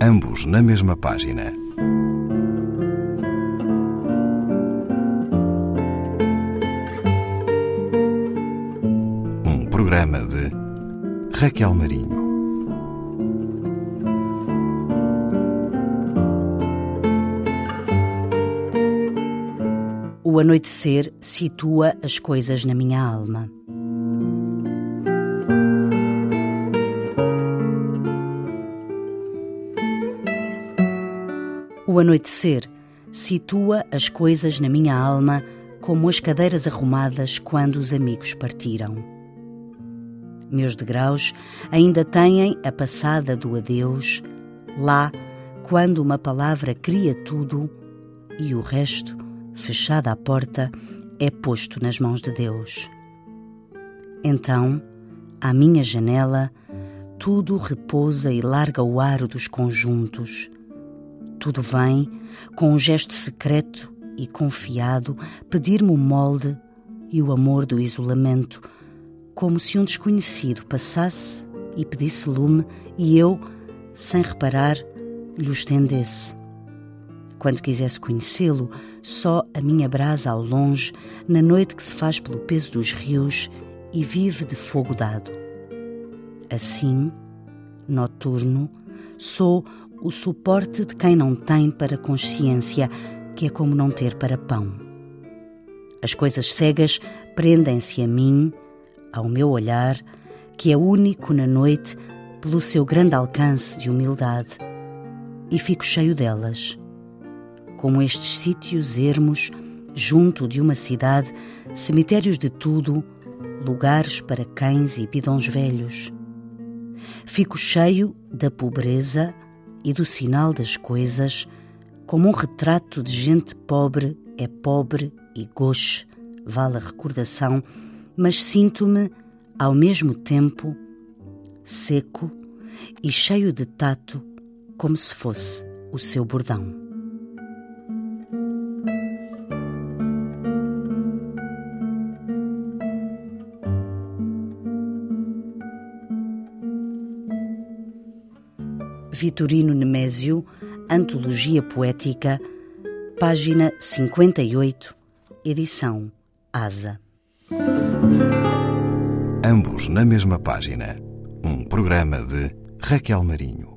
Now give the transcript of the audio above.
ambos na mesma página. Um programa de Raquel Marinho. O anoitecer situa as coisas na minha alma. O anoitecer situa as coisas na minha alma como as cadeiras arrumadas quando os amigos partiram. Meus degraus ainda têm a passada do adeus, lá quando uma palavra cria tudo e o resto, fechada a porta, é posto nas mãos de Deus. Então, à minha janela, tudo repousa e larga o aro dos conjuntos tudo vem, com um gesto secreto e confiado, pedir-me o molde e o amor do isolamento, como se um desconhecido passasse e pedisse lume e eu, sem reparar, lhe o estendesse. Quando quisesse conhecê-lo, só a minha brasa ao longe, na noite que se faz pelo peso dos rios e vive de fogo dado. Assim, noturno, sou o suporte de quem não tem para consciência, que é como não ter para pão. As coisas cegas prendem-se a mim, ao meu olhar, que é único na noite pelo seu grande alcance de humildade, e fico cheio delas. Como estes sítios ermos, junto de uma cidade, cemitérios de tudo, lugares para cães e bidões velhos. Fico cheio da pobreza, e do sinal das coisas, como um retrato de gente pobre é pobre e gauche, vale a recordação, mas sinto-me, ao mesmo tempo, seco e cheio de tato, como se fosse o seu bordão. Vitorino Nemésio, Antologia Poética, página 58, edição Asa. Ambos na mesma página. Um programa de Raquel Marinho.